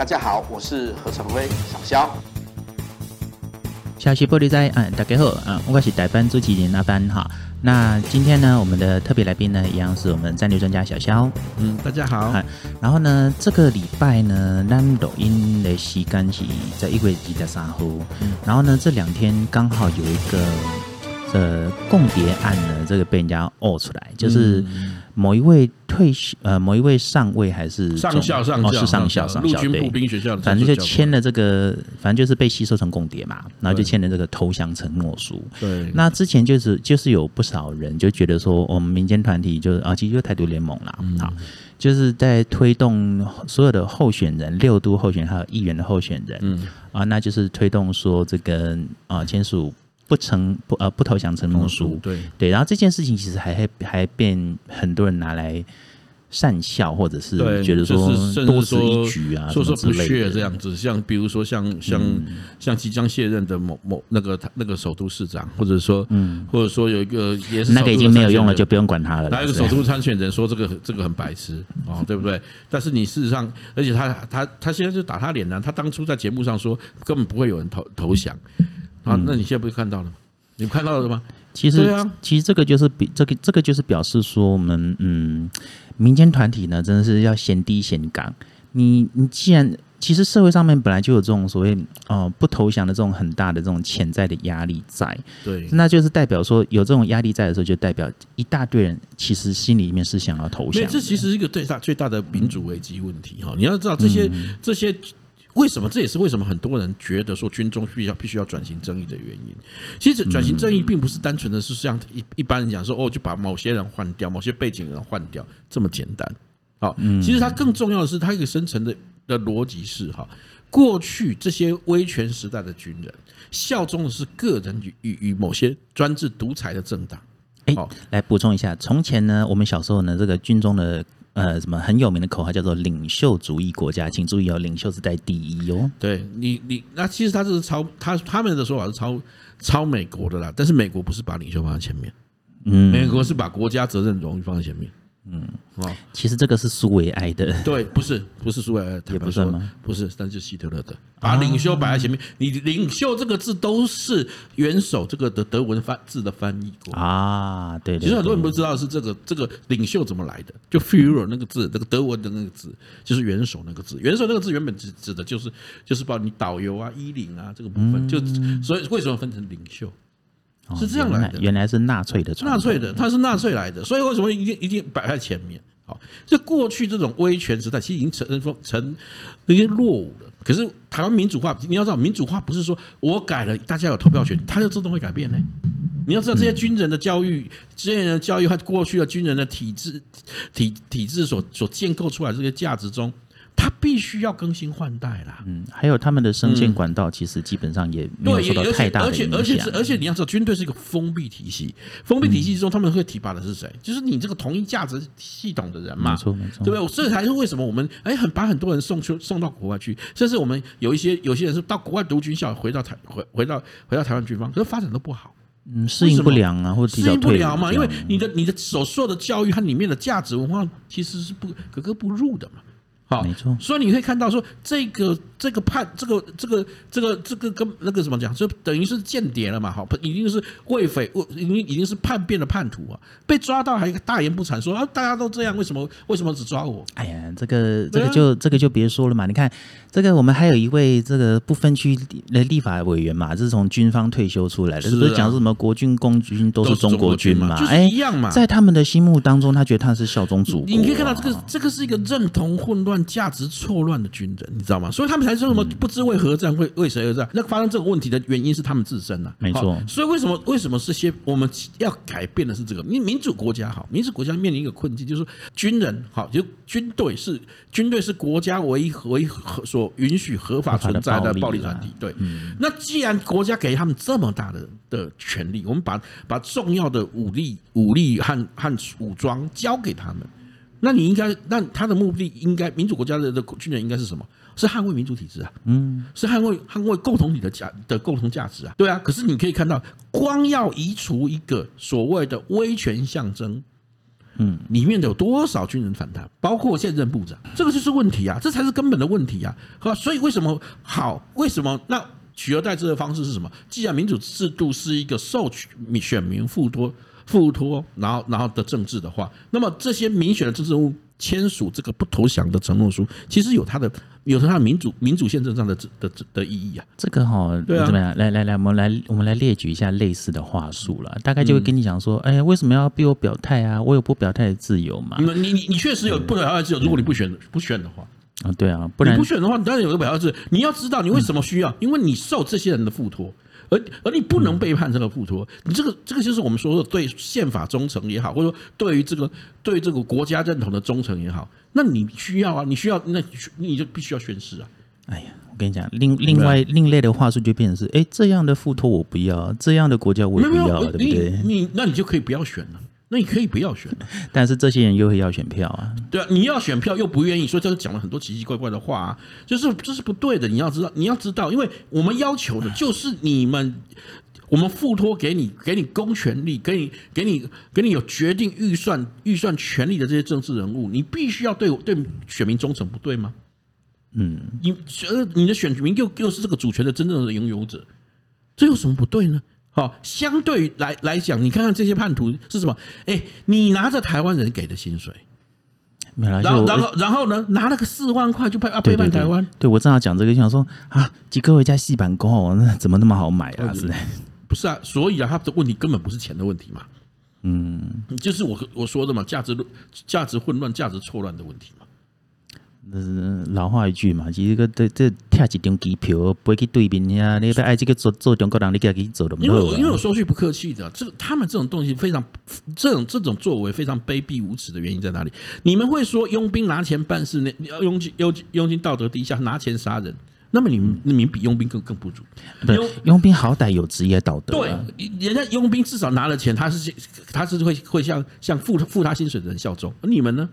大家好，我是何成辉，小肖。消息玻璃在，嗯，大家好，嗯，我是代班主持人阿班哈。那今天呢，我们的特别来宾呢，一样是我们战略专家小肖。嗯，大家好。然后呢，这个礼拜呢，咱抖音的时间是在一月二十三号。嗯。然后呢，这两天刚好有一个呃共谍案呢，这个被人家爆出来，就是。某一位退休呃，某一位上尉还是上校上校哦，是上校上校，陆军步兵学校的，反正就签了这个，反正就是被吸收成共谍嘛，然后就签了这个投降承诺书。对，那之前就是就是有不少人就觉得说，我们民间团体就是啊，其实就台独联盟啦，好，就是在推动所有的候选人，六都候选人还有议员的候选人，嗯。啊，那就是推动说这个啊签署。不成不呃不投降承诺书，对对，然后这件事情其实还还还被很多人拿来善笑，或者是觉得说多此一举啊，说说不屑这样子。像比如说像像像即将卸任的某某那个那个首都市长，或者说嗯，或者说有一个也是那个已经没有用了，就不用管他了。还有一个首都参选人说这个这个很白痴哦，对不对？但是你事实上，而且他他他现在就打他脸呢。他当初在节目上说根本不会有人投投降。啊，那你现在不是看到了吗？你看到了吗？其实，啊、其实这个就是比这个这个就是表示说，我们嗯，民间团体呢，真的是要先低先刚。你你既然其实社会上面本来就有这种所谓哦、呃、不投降的这种很大的这种潜在的压力在，对，那就是代表说有这种压力在的时候，就代表一大堆人其实心里面是想要投降。这其实是一个最大最大的民主危机问题哈。你要知道这些、嗯、这些。为什么？这也是为什么很多人觉得说军中必须要必须要转型正义的原因。其实转型正义并不是单纯的是像一一般人讲说哦，就把某些人换掉，某些背景人换掉这么简单。好，其实它更重要的是，它一个深层的的逻辑是哈，过去这些威权时代的军人效忠的是个人与与与某些专制独裁的政党。哎，来补充一下，从前呢，我们小时候呢，这个军中的。呃，什么很有名的口号叫做“领袖主义国家”，请注意哦，领袖是在第一哦。对你，你那其实他这是抄他他们的说法是抄抄美国的啦，但是美国不是把领袖放在前面，嗯，美国是把国家责任荣誉放在前面。嗯，哦，其实这个是苏维埃的，对，不是，不是苏维埃，也不算吗？不是，但是希特勒的，把领袖摆在前面。你领袖这个字都是元首这个的德文翻字的翻译过啊，对。其实很多人不知道是这个这个领袖怎么来的，就 Führer 那个字，那个德文的那个字就是元首那个字。元首那个字原本指指的就是就是把你导游啊、衣领啊这个部分，就所以为什么分成领袖？是这样来的，原来是纳粹的，纳粹的，他是纳粹来的，所以为什么一定一定摆在前面？好，这过去这种威权时代，其实已经成成成那些落伍了。可是台湾民主化，你要知道，民主化不是说我改了，大家有投票权，它就自动会改变呢。你要知道，这些军人的教育，这些人的教育和过去的军人的体制体体制所所建构出来这些价值中。他必须要更新换代啦，嗯，还有他们的升迁管道，其实基本上也没有受到太大的影响。而且，而且，而且，你要知道，军队是一个封闭体系，封闭体系之中，他们会提拔的是谁？就是你这个同一价值系统的人嘛，没错，没错，对不对？这才是为什么我们哎，很把很多人送去送到国外去，甚至我们有一些有些人是到国外读军校，回到台回回到回到台湾军方，可是发展都不好，嗯，适应不良啊，或者适应不良嘛，因为你的你的所受的教育和里面的价值文化其实是不格格不入的嘛。好，没错。所以你可以看到说，这个这个叛，这个这个这个这个跟那个什么讲，就等于是间谍了嘛。好，已经是为匪，已经已经是叛变的叛徒啊，被抓到还大言不惭说啊，大家都这样，为什么为什么只抓我？哎呀，这个这个就这个就别说了嘛。你看这个，我们还有一位这个不分区的立法委员嘛，这是从军方退休出来的，是不是讲什么国军、共军都是中国军嘛？哎，一样嘛。在他们的心目当中，他觉得他是效忠祖国。你可以看到这个这个是一个认同混乱。价值错乱的军人，你知道吗？所以他们才说什么不知为何战，为为谁而战？那发生这个问题的原因是他们自身呐，没错。所以为什么为什么这些我们要改变的是这个？民民主国家好，民主国家面临一个困境，就是军人好，就军队是军队是国家唯一唯一所允许合法存在的暴力团体。对，那既然国家给他们这么大的的权利，我们把把重要的武力武力和和武装交给他们。那你应该，那他的目的应该，民主国家的的军人应该是什么？是捍卫民主体制啊，嗯，是捍卫捍卫共同体的价的共同价值啊，对啊。可是你可以看到，光要移除一个所谓的威权象征，嗯，里面有多少军人反弹？包括现任部长，这个就是问题啊，这才是根本的问题啊。好，所以为什么好？为什么那取而代之的方式是什么？既然民主制度是一个受取选民付托、付托，然后然后的政治的话，那么这些民选的政治人物。签署这个不投降的承诺书，其实有它的有它的民主民主宪政上的的的的意义啊。这个哈，对啊，怎么样？来来来，我们来我们来列举一下类似的话术了。大概就会跟你讲说，哎呀，为什么要逼我表态啊？我有不表态的自由嘛。你你你确实有不表态的自由。如果你不选不选的话，啊，对啊，不然你不选的话，你当然有个表态自由。你要知道你为什么需要，因为你受这些人的附托。而而你不能背叛这个附托，你这个这个就是我们说的对宪法忠诚也好，或者说对于这个对这个国家认同的忠诚也好，那你需要啊，你需要，那你就必须要宣誓啊。哎呀，我跟你讲，另另外另类的话术就变成是，哎，这样的附托我不要，这样的国家我也不要，对不对？你那你就可以不要选了。那你可以不要选，但是这些人又会要选票啊。对啊，你要选票又不愿意，所以这个讲了很多奇奇怪怪的话啊，就是这是不对的。你要知道，你要知道，因为我们要求的就是你们，我们付托给你，给你公权力，给你，给你，给你有决定预算、预算权力的这些政治人物，你必须要对对选民忠诚，不对吗？嗯，你呃，你的选民又又是这个主权的真正的拥有者，这有什么不对呢？好，相对来来讲，你看看这些叛徒是什么？哎，你拿着台湾人给的薪水，然后然后然后呢，拿了个四万块就背啊背叛台湾。对，我正好讲这个，就想说啊，几个回家细板工哦，那怎么那么好买啊？是不是啊？所以啊，他的问题根本不是钱的问题嘛。嗯，就是我我说的嘛，价值价值混乱、价值错乱的问题嘛。嗯，老话一句嘛，其实个这这贴几张机票不会去对面呀，你不爱这个做做中国人，你给他给走的。因为因为我说句不客气的，这个他们这种东西非常，这种这种作为非常卑鄙无耻的原因在哪里？你们会说佣兵拿钱办事，那佣金佣佣金道德低下，拿钱杀人，那么你们你们比佣兵更更不如。佣佣兵好歹有职业道德，对，人家佣兵至少拿了钱，他是他是会会向向付付他薪水的人效忠，而你们呢？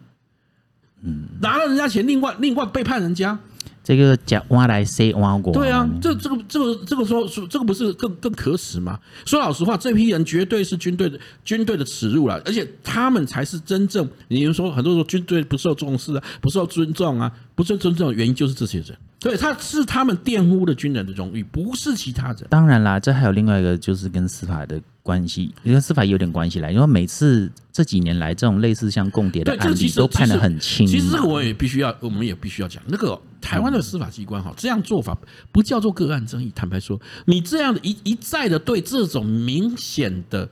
嗯，拿了人家钱，另外另外背叛人家，这个叫挖来塞挖过。对啊，这这个这个这个说说这个不是更更可耻吗？说老实话，这批人绝对是军队的军队的耻辱了，而且他们才是真正，你们说很多时候军队不受重视啊，不受尊重啊，不受尊重的原因就是这些人。对，他是他们玷污了军人的荣誉，不是其他人。当然啦，这还有另外一个，就是跟司法的关系，跟司法有点关系啦。因为每次这几年来，这种类似像共谍的案例都判得很轻。其实这个我也必须要，我们也必须要讲，那个台湾的司法机关哈，这样做法不叫做个案争议。坦白说，你这样的一一再的对这种明显的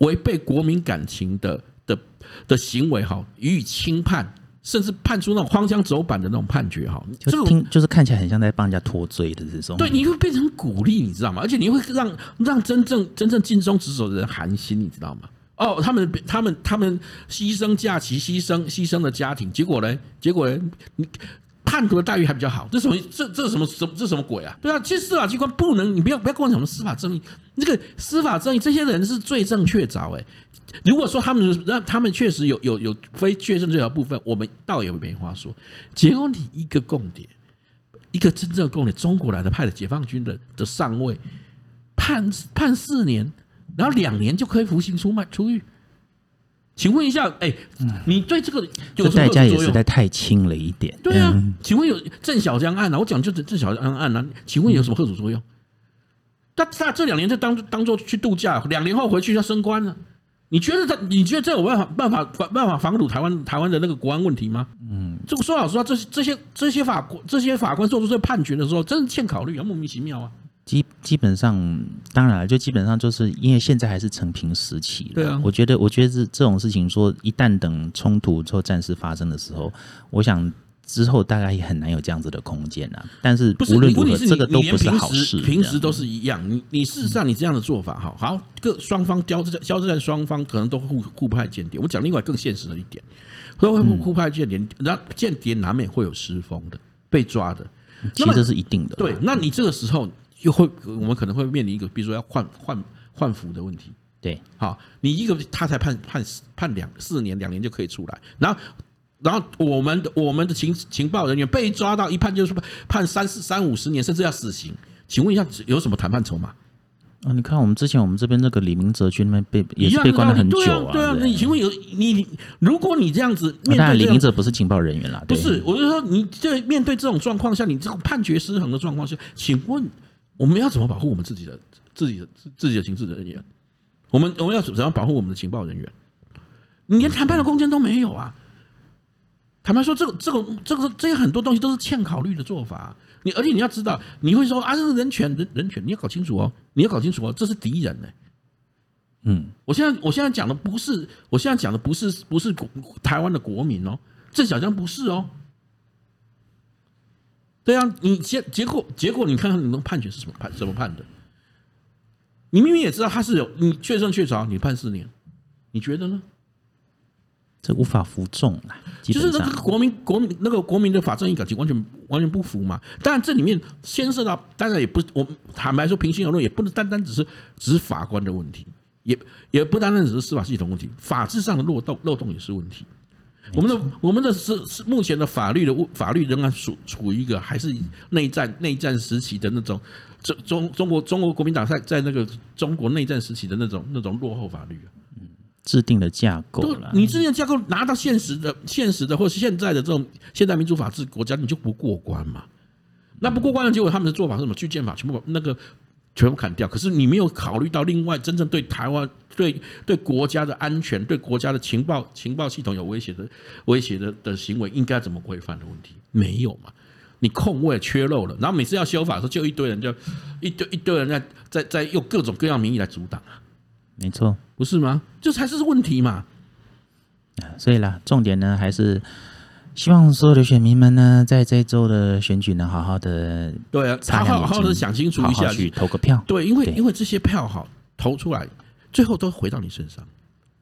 违背国民感情的的的行为哈予以轻判。甚至判出那种荒腔走板的那种判决，哈，就听就是看起来很像在帮人家脱罪的这种。对，你会变成鼓励，你知道吗？而且你会让让真正真正尽忠职守的人寒心，你知道吗？哦，他们他们他们牺牲假期，牺牲牺牲的家庭，结果呢？结果呢？你叛徒的待遇还比较好，这什么？这这什么什这什么鬼啊？对啊，其实司法机关不能，你不要不要跟我讲什么司法正义，那个司法正义，这些人是罪证确凿，哎。如果说他们让他们确实有有有非确证罪的部分，我们倒也没话说。结果你一个共谍，一个真正的共谍，中国来的派的解放军的的上尉，判判四年，然后两年就可以服刑出卖出狱。请问一下，哎，你对这个有什么代价也实在太轻了一点。对啊，请问有郑小江案啊？我讲就是郑小江案啊，请问有什么贺主作用？他他这两年就当当做去度假，两年后回去要升官了。你觉得他？你觉得这有办法办法办法防堵台湾台湾的那个国安问题吗？嗯，这个说老实话，这这些这些法官这些法官做出这些判决的时候，真是欠考虑啊，莫名其妙啊。基基本上，当然了，就基本上就是因为现在还是成平时期。对啊，我觉得我觉得这这种事情说，一旦等冲突之后战事发生的时候，我想。之后大概也很难有这样子的空间了，但是无论如何，这个都不是好事。平时都是一样，你你事实上你这样的做法，哈，好，各双方交战交战双方可能都互互派间谍。我讲另外更现实的一点，会互互派间谍，然后间谍难免会有失风的，被抓的，其实这是一定的。对，那你这个时候又会，我们可能会面临一个，比如说要换换换服的问题。对，好，你一个他才判判判两四年，两年就可以出来，然后。然后我们的我们的情情报人员被抓到一判就是判三四三五十年，甚至要死刑。请问一下，有什么谈判筹码？啊，你看我们之前我们这边那个李明哲去那边被也是被关了很久啊。对啊，你请问有你，如果你这样子面对，李明哲不是情报人员啦，不是，我就说你这面对这种状况下，你这种判决失衡的状况下，请问我们要怎么保护我们自己的自己的自己的情治人员？我们我们要怎样保护我们的情报人员？你连谈判的空间都没有啊！坦白说，这个这个这个这些很多东西都是欠考虑的做法。你而且你要知道，你会说啊，这是人权人人权，你要搞清楚哦，你要搞清楚哦，这是敌人呢。嗯，我现在我现在讲的不是，我现在讲的不是不是台湾的国民哦，这小江不是哦。对啊，你结结果结果，你看看你们判决是什么判怎么判的？你明明也知道他是有你确证确凿，你判四年，你觉得呢？这无法服众啊！就是那个国民国民那个国民的法正义感情完全完全不服嘛。当然这里面牵涉到，当然也不我坦白说，平心而论，也不能单单只是只是法官的问题，也也不单单只是司法系统问题，法制上的漏洞漏洞也是问题。我们的我们的是是目前的法律的法律仍然处处于一个还是内战内战时期的那种中中中国中国国民党在在那个中国内战时期的那种那种落后法律啊。制定的架构了，你制定的架构拿到现实的、现实的，或是现在的这种现代民主法治国家，你就不过关嘛？那不过关的结果，他们的做法是什么？去建法全部把那个全部砍掉。可是你没有考虑到另外真正对台湾、对对国家的安全、对国家的情报情报系统有威胁的威胁的的行为应该怎么规范的问题，没有嘛？你空位缺漏了，然后每次要修法的时候，就一堆人就一堆一堆人在在在用各种各样名义来阻挡啊。没错，不是吗？这才是问题嘛。所以啦，重点呢，还是希望所有的选民们呢，在这周的选举呢，好好的对啊，好好好的想清楚一下，去投个票。对，因为因为这些票好投出来，最后都回到你身上。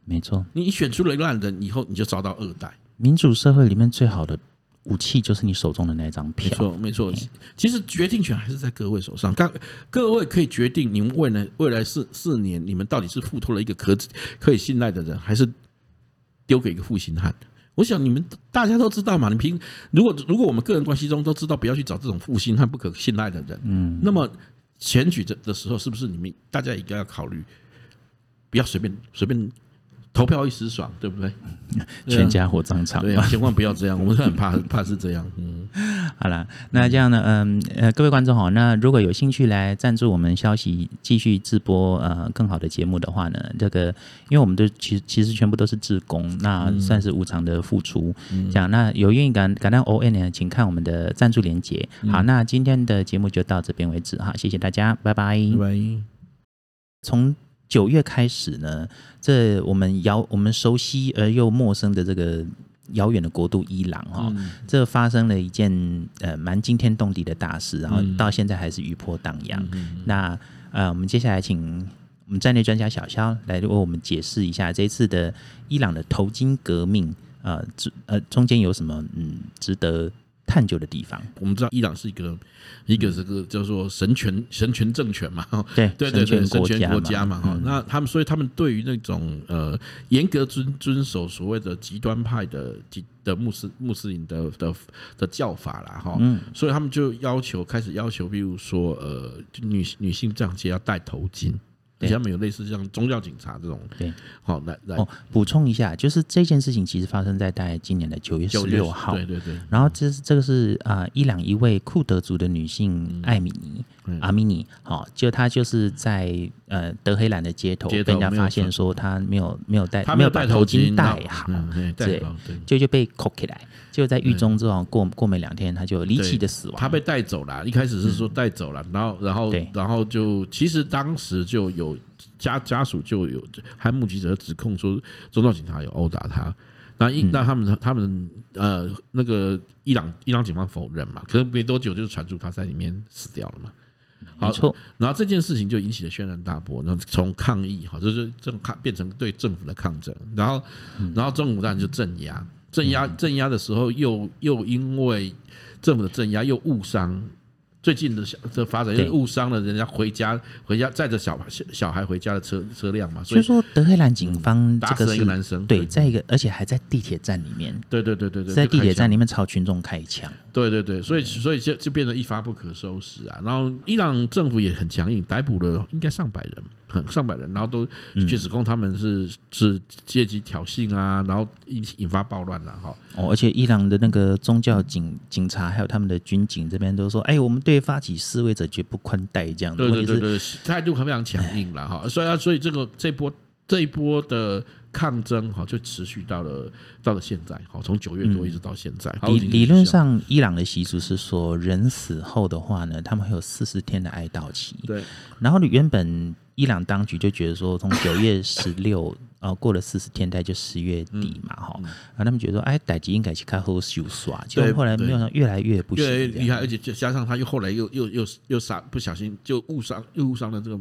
没错，你选出了一个烂人以后，你就遭到二代。民主社会里面最好的。武器就是你手中的那张票，没错，没错。其实决定权还是在各位手上，各各位可以决定你们未来未来四四年，你们到底是付托了一个可可以信赖的人，还是丢给一个负心汉。我想你们大家都知道嘛。你平如果如果我们个人关系中都知道不要去找这种负心和、不可信赖的人，嗯，那么选举的的时候，是不是你们大家也该要考虑，不要随便随便。投票一时爽，对不对？全家火葬场，对啊，千万不要这样，我们是很怕，怕是这样。嗯，好了，那这样呢，嗯呃，各位观众好，那如果有兴趣来赞助我们消息继续直播呃更好的节目的话呢，这个因为我们都其实其实全部都是自工，那算是无偿的付出。嗯、这样，那有愿意感感到 O N 呢，请看我们的赞助连接。好，那今天的节目就到这边为止哈，谢谢大家，拜拜。拜拜。从九月开始呢，这我们遥我们熟悉而又陌生的这个遥远的国度伊朗哈，嗯、这发生了一件呃蛮惊天动地的大事，然后到现在还是余波荡漾。嗯、那呃，我们接下来请我们战略专家小肖来为我们解释一下这一次的伊朗的头巾革命，呃，呃中间有什么嗯值得探究的地方，我们知道伊朗是一个一个这个叫做神权神权政权嘛，对对对 对，神权国家嘛哈。嗯、那他们所以他们对于那种呃严格遵遵守所谓的极端派的极的穆斯穆斯林的的的教法啦哈，嗯，所以他们就要求开始要求，比如说呃女女性上街要戴头巾。底下没有类似像宗教警察这种，对，好来来。哦，补充一下，就是这件事情其实发生在大概今年的九月十六号，对对对。然后这是这个是啊，伊朗一位库德族的女性艾米尼，阿米尼，好，就他就是在呃德黑兰的街头被人家发现说他没有没有戴没有把头巾戴好，对，就就被扣起来。就在狱中之后，过过没两天，他就离奇的死亡。他被带走了，一开始是说带走了，然后然后然后就其实当时就有家家属就有还目击者指控说，宗教警察有殴打他。那一那他们他们呃那个伊朗伊朗警方否认嘛，可是没多久就传出他在里面死掉了嘛。没错，然后这件事情就引起了轩然大波，然后从抗议哈，就是这种抗变成对政府的抗争，然后然后政府当然就镇压。镇压镇压的时候，又又因为政府的镇压，又误伤最近的小的发展，因为误伤了人家回家回家载着小小小孩回家的车车辆嘛。所以说德黑兰警方这个是打死一个男生，对，在一个而且还在地铁站里面，对对对对对，在地铁站里面朝群众开枪，对对对，所以所以就就变得一发不可收拾啊。然后伊朗政府也很强硬，逮捕了应该上百人。上百人，然后都去指控他们是、嗯、是阶级挑衅啊，然后引引发暴乱了哈。哦，而且伊朗的那个宗教警警察还有他们的军警这边都说，哎，我们对发起示威者绝不宽待，这样。对对对对，态度非常强硬了哈。所以啊，所以这个这波这一波的抗争哈，就持续到了到了现在，好，从九月多一直到现在。理理论上，伊朗的习俗是说，人死后的话呢，他们会有四十天的哀悼期。对，然后你原本。伊朗当局就觉得说，从九月十六，呃，过了四十天，大概就十月底嘛，哈、嗯，然后他们觉得说，哎，代志应该去开后修耍，结果后来没有想越来越不行，越来越厉害，而且加上他又后来又又又又杀，不小心就误伤，又误伤了这个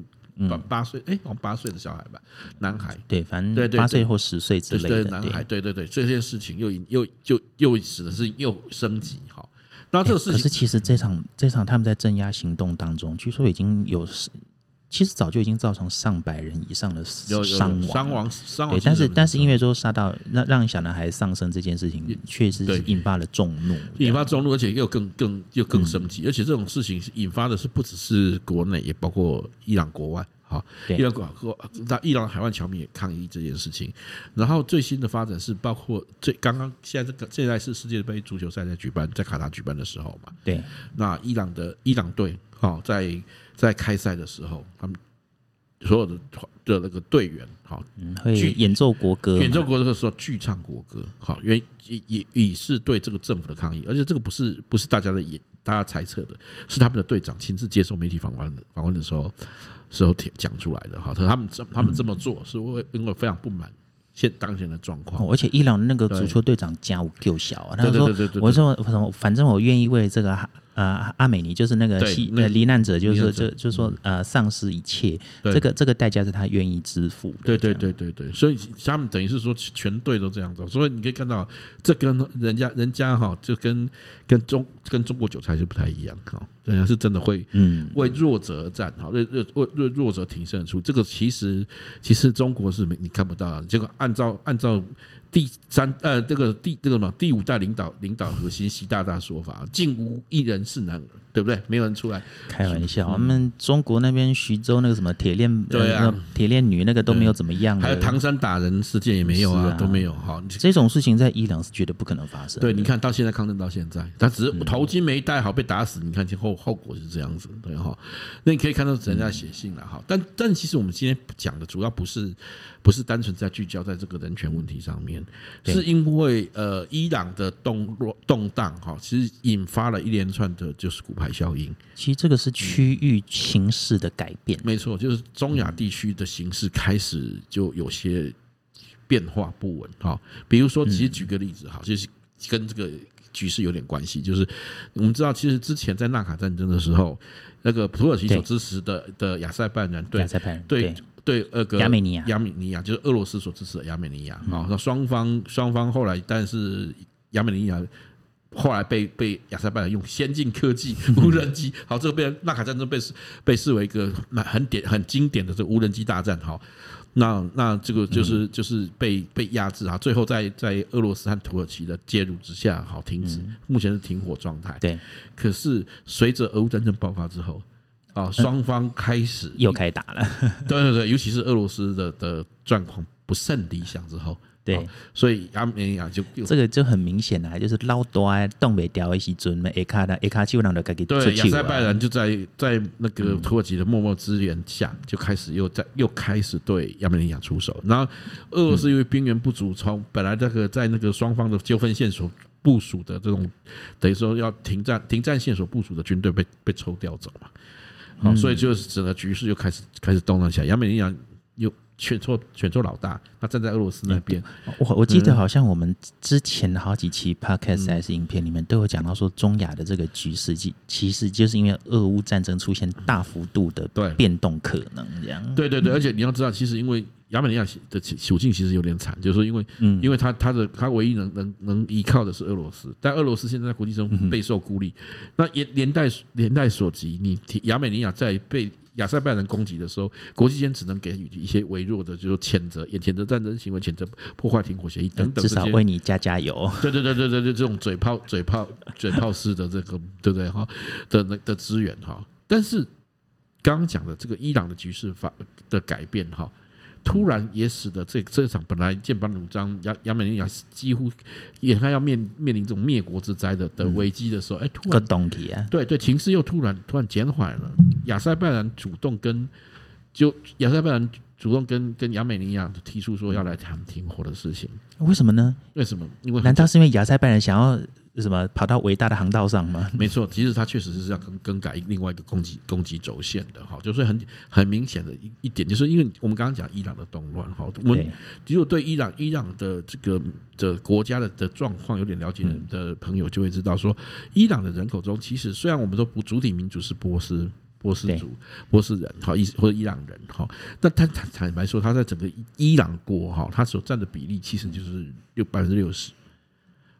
八八岁，哎、嗯，八岁的小孩吧，男孩，对，反正八岁或十岁之类的，男孩，对对对，这件事情又又就又使得是又升级，哈，那这个事情，可是其实这场这场他们在镇压行动当中，据说已经有。其实早就已经造成上百人以上的伤亡，伤亡，伤亡。对，但是但是因为说杀到让让小男孩丧生这件事情，确实是引发了众怒，引发众怒，而且又更更又更升级，而且这种事情引发的是不只是国内，也包括伊朗国外。好，伊朗国和那伊朗海外侨民也抗议这件事情。然后最新的发展是，包括最刚刚现在这个现在是世界杯足球赛在举办，在卡塔举办的时候嘛。对，那伊朗的伊朗队，好在。在开赛的时候，他们所有的的那个队员，好，会演奏国歌，演奏国歌的时候，剧唱国歌，好，因为也也也是对这个政府的抗议，而且这个不是不是大家的演，大家猜测的，是他们的队长亲自接受媒体访问的访问的时候时候讲出来的，哈，他们这他们这么做是为因为非常不满。现当前的状况，而且伊朗那个足球队长家务够小啊，他说：“我说什么，反正我愿意为这个呃阿美尼，就是那个西呃罹难者，就是就就说呃丧失一切，这个这个代价是他愿意支付。”对对对对对，所以他们等于是说全队都这样子，所以你可以看到，这跟人家人家哈就跟跟中跟中国韭菜就不太一样哈。人家是真的会，嗯，为弱者而战，好，为为为弱者挺身而出。这个其实其实中国是没你看不到的，结果按照按照。第三呃，这个第这个什么第五代领导领导核心习大大说法，竟无一人是男儿，对不对？没有人出来开玩笑。我们中国那边徐州那个什么铁链，对啊，铁链女那个都没有怎么样，还有唐山打人事件也没有啊，都没有哈。这种事情在伊朗是绝对不可能发生。对，你看到现在抗争到现在，他只是头巾没戴好被打死，你看前后后果是这样子，对哈。那你可以看到人家写信了哈，但但其实我们今天讲的主要不是。不是单纯在聚焦在这个人权问题上面，是因为呃，伊朗的动动荡哈，其实引发了一连串的就是骨牌效应。其实这个是区域形势的改变，没错，就是中亚地区的形势开始就有些变化不稳哈。比如说，其实举个例子哈，就是跟这个局势有点关系，就是我们知道，其实之前在纳卡战争的时候，那个土耳其所支持的的亚塞拜然对亚塞拜然对。对，那个亚美尼亚，亚美尼亚就是俄罗斯所支持的亚美尼亚啊。那双方双方后来，但是亚美尼亚后来被被亚塞拜然用先进科技 无人机，好，这个被纳卡战争被被视为一个很典很经典的这个无人机大战。好，那那这个就是就是被被压制啊。最后在在俄罗斯和土耳其的介入之下，好停止，目前是停火状态。对，可是随着俄乌战争爆发之后。啊，双方开始又开打了。对对对，尤其是俄罗斯的的状况不甚理想之后，对，所以亚美尼亚就这个就很明显了，就是老大东北调一些准备，一卡的，一卡就让的给给。对，亚塞拜然就在在那个土耳其的默默支援下，就开始又在又开始对亚美尼亚出手。然后俄罗斯因为兵源不足，从本来这个在那个双方的纠纷线所部署的这种，等于说要停战停战线所部署的军队被被抽调走嘛。好，所以就是整个局势又开始开始动荡起来。亚美尼亚又选错选错老大，他站在俄罗斯那边。我我记得好像我们之前的好几期 podcast 还是影片里面都有讲到说，中亚的这个局势，其其实就是因为俄乌战争出现大幅度的变动可能这样。对对对，而且你要知道，其实因为亚美尼亚的处境其实有点惨，就是说因为，嗯，因为他他的他唯一能能能依靠的是俄罗斯，但俄罗斯现在在国际中备受孤立，那也连带连带所及，你亚美尼亚在被亚塞拜人攻击的时候，国际间只能给予一些微弱的，就是谴责，也谴责战争行为，谴责破坏停火协议等等，至少为你加加油。对对对对对对，这种嘴炮嘴炮嘴炮式的这个，对不对哈？的那的资源哈，但是刚刚讲的这个伊朗的局势发的改变哈。突然也使得这这场本来剑拔弩张，亚亚美尼亚几乎眼看要面面临这种灭国之灾的的危机的时候，哎，突然对对，情势又突然突然减缓了。亚塞拜然主动跟就亚塞拜然主动跟跟亚美尼亚提出说要来谈停火的事情，为什么呢？为什么？因为难道是因为亚塞拜然想要？什么跑到伟大的航道上吗？没错，其实它确实是要更更改另外一个攻击攻击轴线的哈，就是很很明显的一一点，就是因为我们刚刚讲伊朗的动乱哈，我们如果对伊朗伊朗的这个的国家的的状况有点了解的朋友就会知道说，伊朗的人口中其实虽然我们都不主体民族是波斯波斯族波斯人哈，伊或者伊朗人哈，但他坦坦白说，他在整个伊朗国哈，他所占的比例其实就是六百分之六十。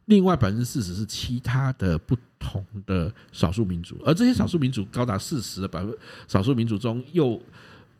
另外百分之四十是其他的不同的少数民族，而这些少数民族高达四十的百分少数民族中又。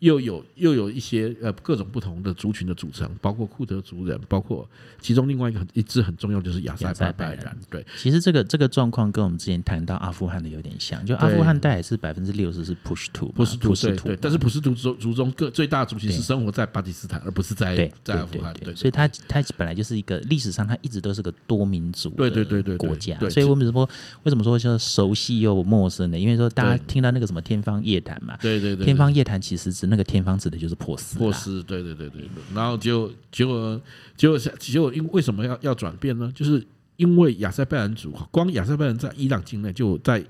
又有又有一些呃各种不同的族群的组成，包括库德族人，包括其中另外一个很一支很重要就是亚塞拜然。对，其实这个这个状况跟我们之前谈到阿富汗的有点像，就阿富汗大概是百分之六十是普什图，普什图对对，但是普什图族族中各最大的族群是生活在巴基斯坦，而不是在在阿富汗。对，所以它它本来就是一个历史上它一直都是个多民族对对对对国家。所以为什么说为什么说叫熟悉又陌生呢？因为说大家听到那个什么天方夜谭嘛，对对对，天方夜谭其实只那个天方指的就是波斯，波斯，对对对对，然后就结果结果结果因为为什么要要转变呢？就是因为亚塞拜然族，光亚塞拜然在伊朗境内就在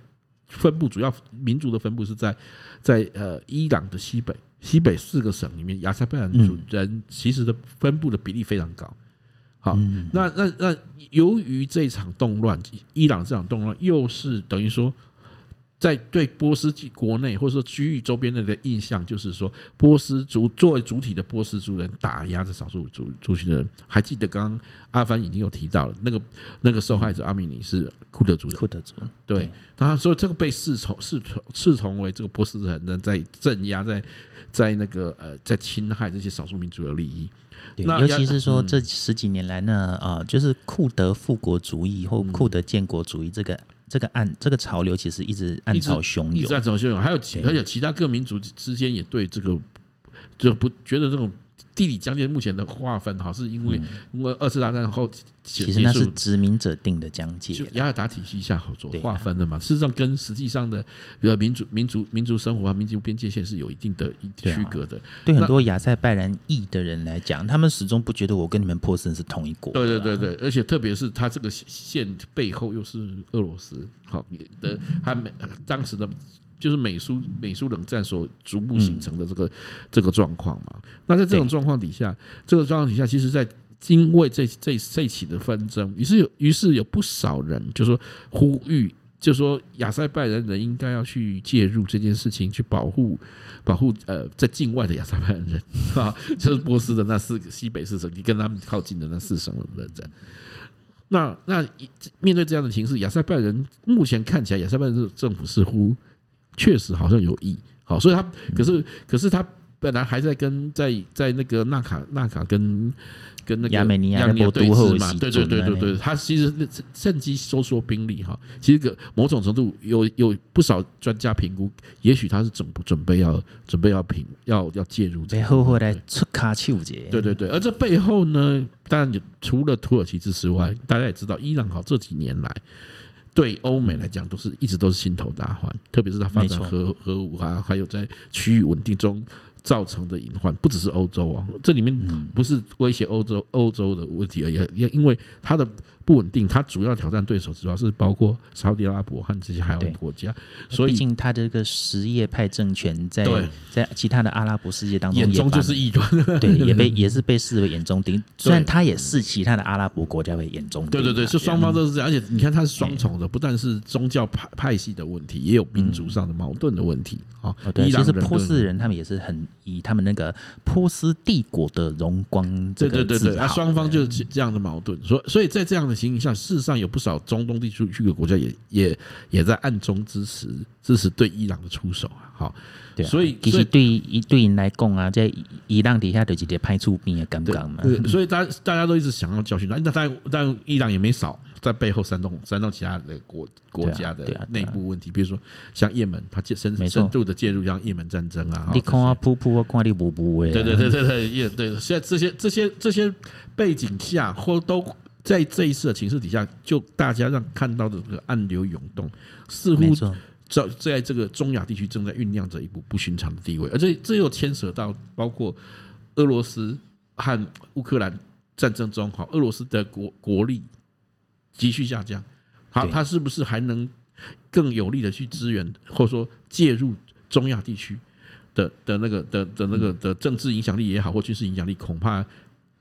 分布，主要民族的分布是在在呃伊朗的西北西北四个省里面，亚塞拜然族人其实的分布的比例非常高。好，那那那由于这场动乱，伊朗这场动乱又是等于说。在对波斯国内或者说区域周边的的印象，就是说波斯族作为主体的波斯族人打压着少数族族群的人。还记得刚刚阿帆已经有提到了，那个那个受害者阿米尼是库德族人，库德族对，他说这个被视从视从视从为这个波斯人呢在镇压在在那个呃在侵害这些少数民族的利益。那尤其是说这十几年来呢，呃，就是库德复国主义或库德建国主义这个。这个暗这个潮流其实一直暗潮汹涌，暗潮汹涌，还有其而且其他各民族之间也对这个就不觉得这种。地理疆界目前的划分，哈，是因为因为二次大战后，其实那是殖民者定的疆界，就雅尔达体系下合作划分的嘛。事实上，跟实际上的呃民族民族民族生活啊、民族边界线是有一定的区隔的。对很多亚塞拜然裔的人来讲，他们始终不觉得我跟你们波斯人是同一国。对对对对，而且特别是他这个线背后又是俄罗斯，好的，他们当时的。就是美苏美苏冷战所逐步形成的这个、嗯、这个状况嘛。那在这种状况底下，这个状况底下，其实，在因为这这这起的纷争，于是有于是有不少人就说呼吁，就说亚塞拜然人应该要去介入这件事情，去保护保护呃在境外的亚塞拜然人 啊，就是波斯的那四个西北四省，你跟他们靠近的那四省的人。那那面对这样的形势，亚塞拜人目前看起来，亚塞拜人政府似乎。确实好像有意，好，所以他可是可是他本来还在跟在在那个纳卡纳卡跟跟那个亚美尼亚对峙嘛，对对对对对，他其实趁机收缩兵力哈，其实个某种程度有有不少专家评估，也许他是准准备要准备要平要要介入，背后会来出卡丘节，对对对，而这背后呢，当然除了土耳其之外，大家也知道伊朗好这几年来。对欧美来讲，都是一直都是心头大患，特别是它发展核核武啊，还有在区域稳定中造成的隐患，不只是欧洲啊，这里面不是威胁欧洲欧洲的问题而已，也因为它的。不稳定，它主要挑战对手主要是包括沙特阿拉伯和这些海湾国家，所以毕竟它这个什叶派政权在在其他的阿拉伯世界当中眼中就是异端，对，也被也是被视为眼中钉。虽然他也视其他的阿拉伯国家为眼中钉，对对对，是双方都是这样。而且你看，它是双重的，不但是宗教派派系的问题，也有民族上的矛盾的问题啊。对，其实波斯人他们也是很以他们那个波斯帝国的荣光这个对对对对，啊，双方就是这样的矛盾，所所以在这样的情形下，事实上有不少中东地区区的国家也也也在暗中支持支持对伊朗的出手啊，好。对啊、所以，其实对一对人来讲啊，在伊朗底下的几个派出兵也刚刚嘛。对，所以大家大家都一直想要教训他，那但但伊朗也没少在背后煽动煽动其他的国国家的内部问题，比如说像也门，他深深度的介入像也门战争啊。你看啊，噗噗，我看你不不哎。对对对对对，也对。现在这些这些这些背景下，或都在这一次的情势底下，就大家让看到的这个暗流涌动，似乎。在在这个中亚地区正在酝酿着一股不寻常的地位，而这这又牵涉到包括俄罗斯和乌克兰战争中，哈，俄罗斯的国国力急剧下降，好，他是不是还能更有力的去支援，或者说介入中亚地区的的那个的的那个的政治影响力也好，或军事影响力，恐怕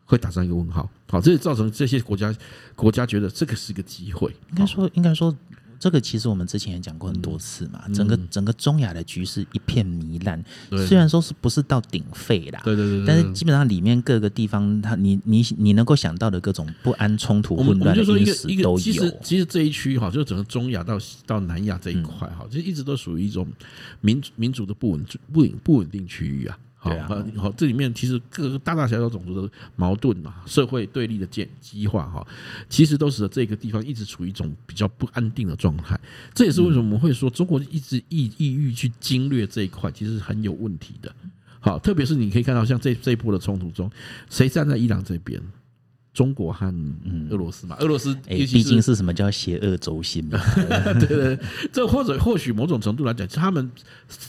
会打上一个问号。好，这也造成这些国家国家觉得这个是个机会。应该说，应该说。这个其实我们之前也讲过很多次嘛，整个整个中亚的局势一片糜烂，虽然说是不是到鼎沸啦，对对对，但是基本上里面各个地方，它你你你能够想到的各种不安、冲突、混乱的因素都有。其实其实这一区哈，就整个中亚到到南亚这一块哈，就一直都属于一种民民族的不稳不稳不稳定区域啊。好，好，这里面其实各个大大小小种族的矛盾嘛，社会对立的激激化哈，其实都使得这个地方一直处于一种比较不安定的状态。这也是为什么我们会说中国一直意意欲去经略这一块，其实是很有问题的。好，特别是你可以看到，像这这一波的冲突中，谁站在伊朗这边？中国和俄罗斯嘛，俄罗斯毕竟是什么叫邪恶轴心嘛？对对，这或者或许某种程度来讲，他们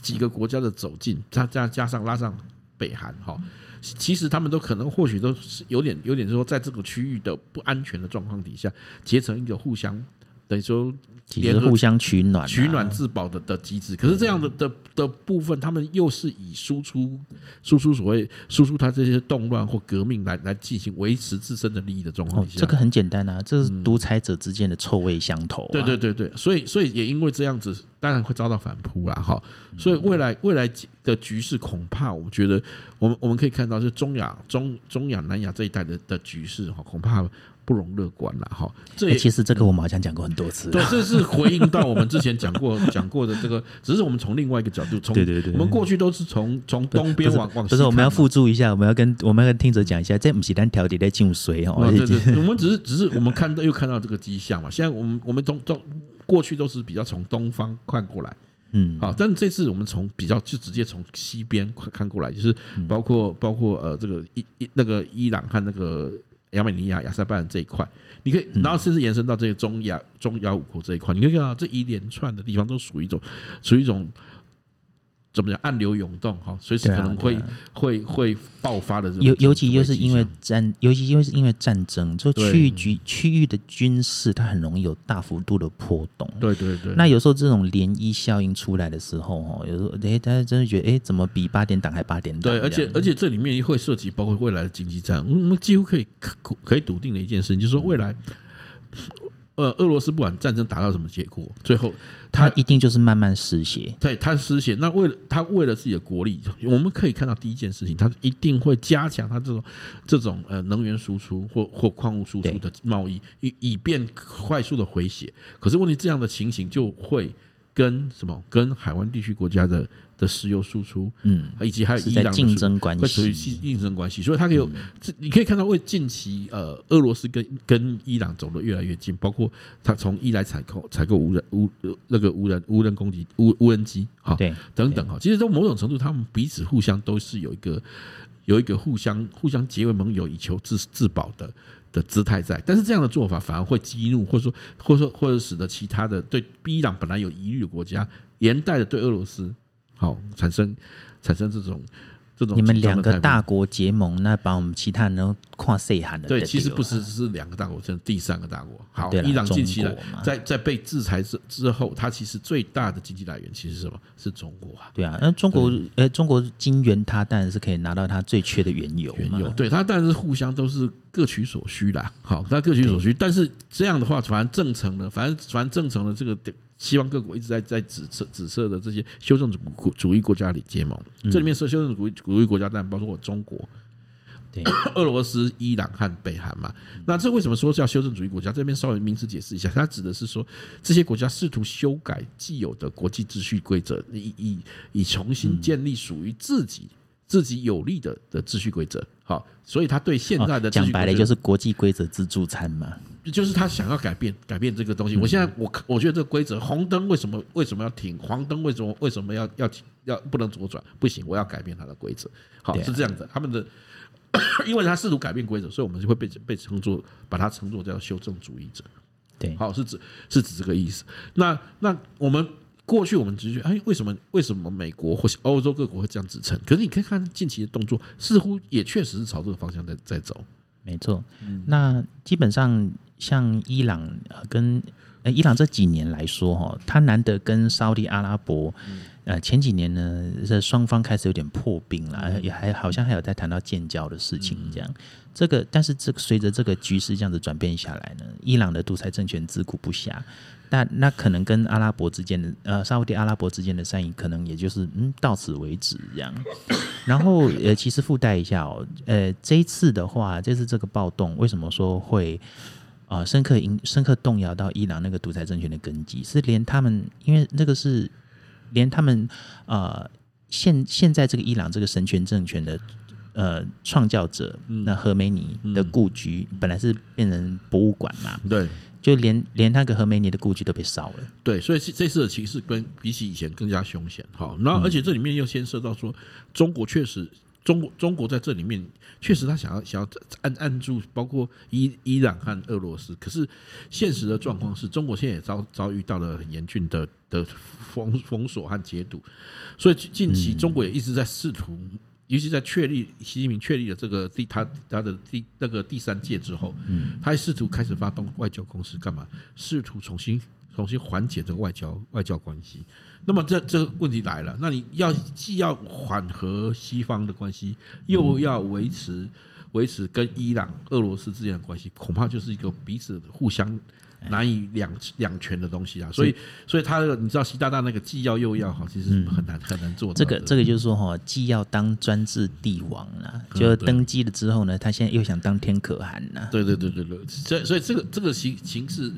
几个国家的走近，加加加上拉上北韩哈，其实他们都可能或许都是有点有点说，在这个区域的不安全的状况底下，结成一个互相等于说。也是互相取暖、取暖自保的的机制。可是这样的的的部分，他们又是以输出输出所谓输出他这些动乱或革命来来进行维持自身的利益的状况下，这个很简单啊，这是独裁者之间的臭味相投。对对对对，所以所以也因为这样子，当然会遭到反扑啦。哈。所以未来未来的局势，恐怕我觉得，我们我们可以看到，是中亚中中亚南亚这一带的的局势哈，恐怕。不容乐观了哈，这也、欸、其实这个我们好像讲过很多次。对，这是回应到我们之前讲过讲过的这个，只是我们从另外一个角度，从对对对，我们过去都是从从东边往往西。不是，我们要附注一下，我们要跟我们要跟听者讲一下，这不是单调底在进水哦。对对，我们只是只是我们看到又看到这个迹象嘛。现在我们我们从从过去都是比较从东方看过来，嗯，好，但是这次我们从比较就直接从西边看过来，就是包括包括呃这个伊伊那个伊朗和那个。亚美尼亚、亚塞拜然这一块，你可以，然后甚至延伸到这个中亚、中亚五国这一块，你可以看到这一连串的地方都属于一种，属于一种。怎么讲？暗流涌动，哈，随时可能会、啊啊、会会爆发的这种。尤尤其又是因为战，尤其又是因为战争，就区域局区域的军事，它很容易有大幅度的波动。对对对。那有时候这种涟漪效应出来的时候，哈，有时候哎，大家真的觉得，哎，怎么比八点档还八点档？对，而且而且这里面会涉及包括未来的经济战。我们几乎可以可可以笃定的一件事情，就是说未来。呃，俄罗斯不管战争达到什么结果，最后他，他一定就是慢慢失血。对，他失血。那为了他为了自己的国力，我们可以看到第一件事情，他一定会加强他这种这种呃能源输出或或矿物输出的贸易，以以便快速的回血。可是问题这样的情形就会跟什么？跟海湾地区国家的。的石油输出，嗯，以及还有伊朗的竞争关系，会处于竞争关系，所以它可以有，这你可以看到，为近期呃，俄罗斯跟跟伊朗走得越来越近，包括它从伊朗采购采购无人无那个无人无人攻击无无人机，哈，对，等等哈，其实都某种程度，他们彼此互相都是有一个有一个互相互相结为盟友，以求自自保的的姿态在，但是这样的做法反而会激怒，或者说或者说或者使得其他的对伊朗本来有疑虑的国家，连带的对俄罗斯。好，产生产生这种这种，你们两个大国结盟，那把我们其他人都跨岁寒的。对，其实不是是两个大国，是第三个大国。好，伊朗近期来在在被制裁之之后，它其实最大的经济来源其实是什么？是中国啊。对啊，那中国呃，中国金元它当然是可以拿到它最缺的原油。原油，对它当然是互相都是各取所需啦。好，那各取所需，但是这样的话，反正正成了，反正反正正成了这个西方各国一直在在紫色紫色的这些修正主主义国家里结盟，嗯、这里面是修正主义主义国家，当然包括中国。对，俄罗斯、伊朗和北韩嘛，那这为什么说叫修正主义国家？这边稍微名词解释一下，它指的是说这些国家试图修改既有的国际秩序规则，以以以重新建立属于自己自己有利的的秩序规则。好，所以他对现在的讲白了就是国际规则自助餐嘛，就是他想要改变改变这个东西。我现在我我觉得这个规则，红灯为什么为什么要停？黄灯为什么为什么要要要不能左转？不行，我要改变它的规则。好，是这样子，他们的。因为他试图改变规则，所以我们就会被被称作把它称作叫修正主义者。对，好，是指是指这个意思。那那我们过去我们直觉哎，为什么为什么美国或是欧洲各国会这样子称？可是你可以看近期的动作，似乎也确实是朝这个方向在在走。没错，那基本上像伊朗跟伊朗这几年来说哈，他难得跟沙乌地阿拉伯。呃，前几年呢，这双方开始有点破冰了，也还好像还有在谈到建交的事情这样。这个，但是这个随着这个局势这样子转变下来呢，伊朗的独裁政权自顾不暇，但那可能跟阿拉伯之间的呃沙乌地阿拉伯之间的善意，可能也就是嗯到此为止这样。然后呃，其实附带一下哦，呃，这一次的话，这次这个暴动为什么说会啊、呃、深刻影深刻动摇到伊朗那个独裁政权的根基，是连他们因为那个是。连他们呃现现在这个伊朗这个神权政权的呃创造者，那何梅尼的故居本来是变成博物馆嘛，对，就连连那个何梅尼的故居都被烧了，对，所以这次的情势跟比起以前更加凶险，好，然后而且这里面又牵涉到说中国确实。中国中国在这里面确实他想要想要按按住，包括伊伊朗和俄罗斯。可是现实的状况是中国现在也遭遭遇到了很严峻的的封封锁和解堵，所以近期中国也一直在试图，尤其在确立习近平确立了这个第他他的第那个第三届之后，他还试图开始发动外交攻势，干嘛？试图重新重新缓解这个外交外交关系。那么这这个问题来了，那你要既要缓和西方的关系，又要维持维持跟伊朗、俄罗斯之间的关系，恐怕就是一个彼此互相难以两两全的东西啊。所以，所以他你知道习大大那个既要又要哈，其实很难很难做到。这个这个就是说哈，既要当专制帝王了，就登基了之后呢，他现在又想当天可汗了。对对对对对，所以所以这个这个形形势。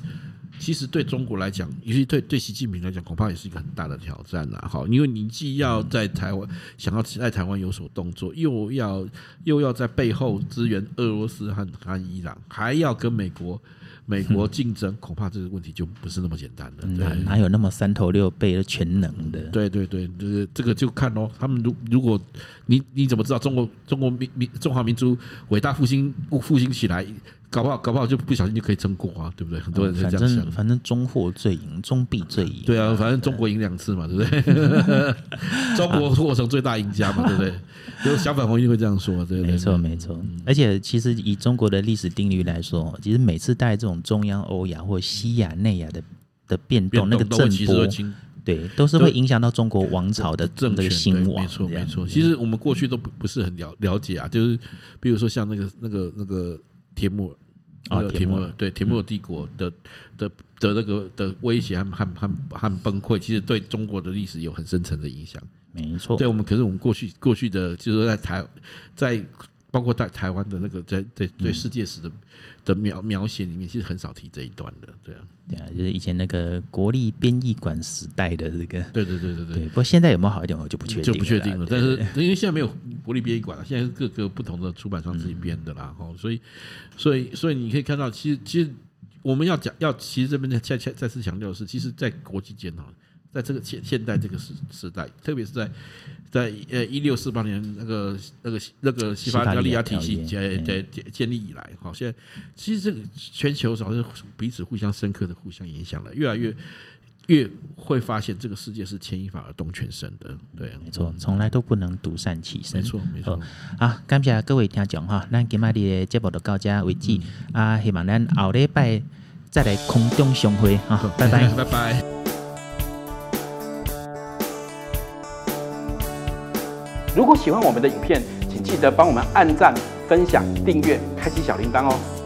其实对中国来讲，尤其对对习近平来讲，恐怕也是一个很大的挑战呐。好，因为你既要在台湾想要在台湾有所动作，又要又要在背后支援俄罗斯和和伊朗，还要跟美国美国竞争，恐怕这个问题就不是那么简单的。对，哪有那么三头六臂的全能的？对对对，就是这个就看哦。他们如如果你你怎么知道中国中国民民中华民族伟大复兴复兴起来？搞不好，搞不好就不小心就可以争过啊，对不对？很多人是这样想。反正反正中货最赢，中币最赢。对啊，反正中国赢两次嘛，对不对？中国过程最大赢家嘛，对不对？就小粉红一定会这样说，对不对？没错，没错。而且其实以中国的历史定律来说，其实每次带这种中央欧亚或西亚、内亚的的变动，那个震波，对，都是会影响到中国王朝的这个兴亡。没错，没错。其实我们过去都不不是很了了解啊，就是比如说像那个那个那个。铁木尔，啊，铁木尔，对，铁木尔帝国的的的那个的威胁和和和和崩溃，其实对中国的历史有很深层的影响。没错，对我们，可是我们过去过去的，就是说在台，在包括在台湾的那个在在对世界史的的描描写里面，其实很少提这一段的，对啊。对啊，就是以前那个国立编译馆时代的这个，对对对对对，不过现在有没有好一点，我就不确定，就不确定了。但是因为现在没有国立编译馆了，现在是各个不同的出版商自己编的啦，哈、嗯。所以，所以，所以你可以看到，其实，其实我们要讲，要其实这边再再再次强调的是，其实，在国际间哈。在这个现现代这个时时代，特别是在在呃一六四八年那个那个那个西班牙利亚体系建建建立以来，好，现在其实这个全球好像彼此互相深刻的互相影响了，越来越越会发现这个世界是牵一发而动全身的，对，没错，从来都不能独善其身，没错没错。好，感谢各位听众哈，那今日的节目就到这为止啊，希望咱后礼拜再来空中相会哈，拜拜 拜拜。如果喜欢我们的影片，请记得帮我们按赞、分享、订阅、开启小铃铛哦。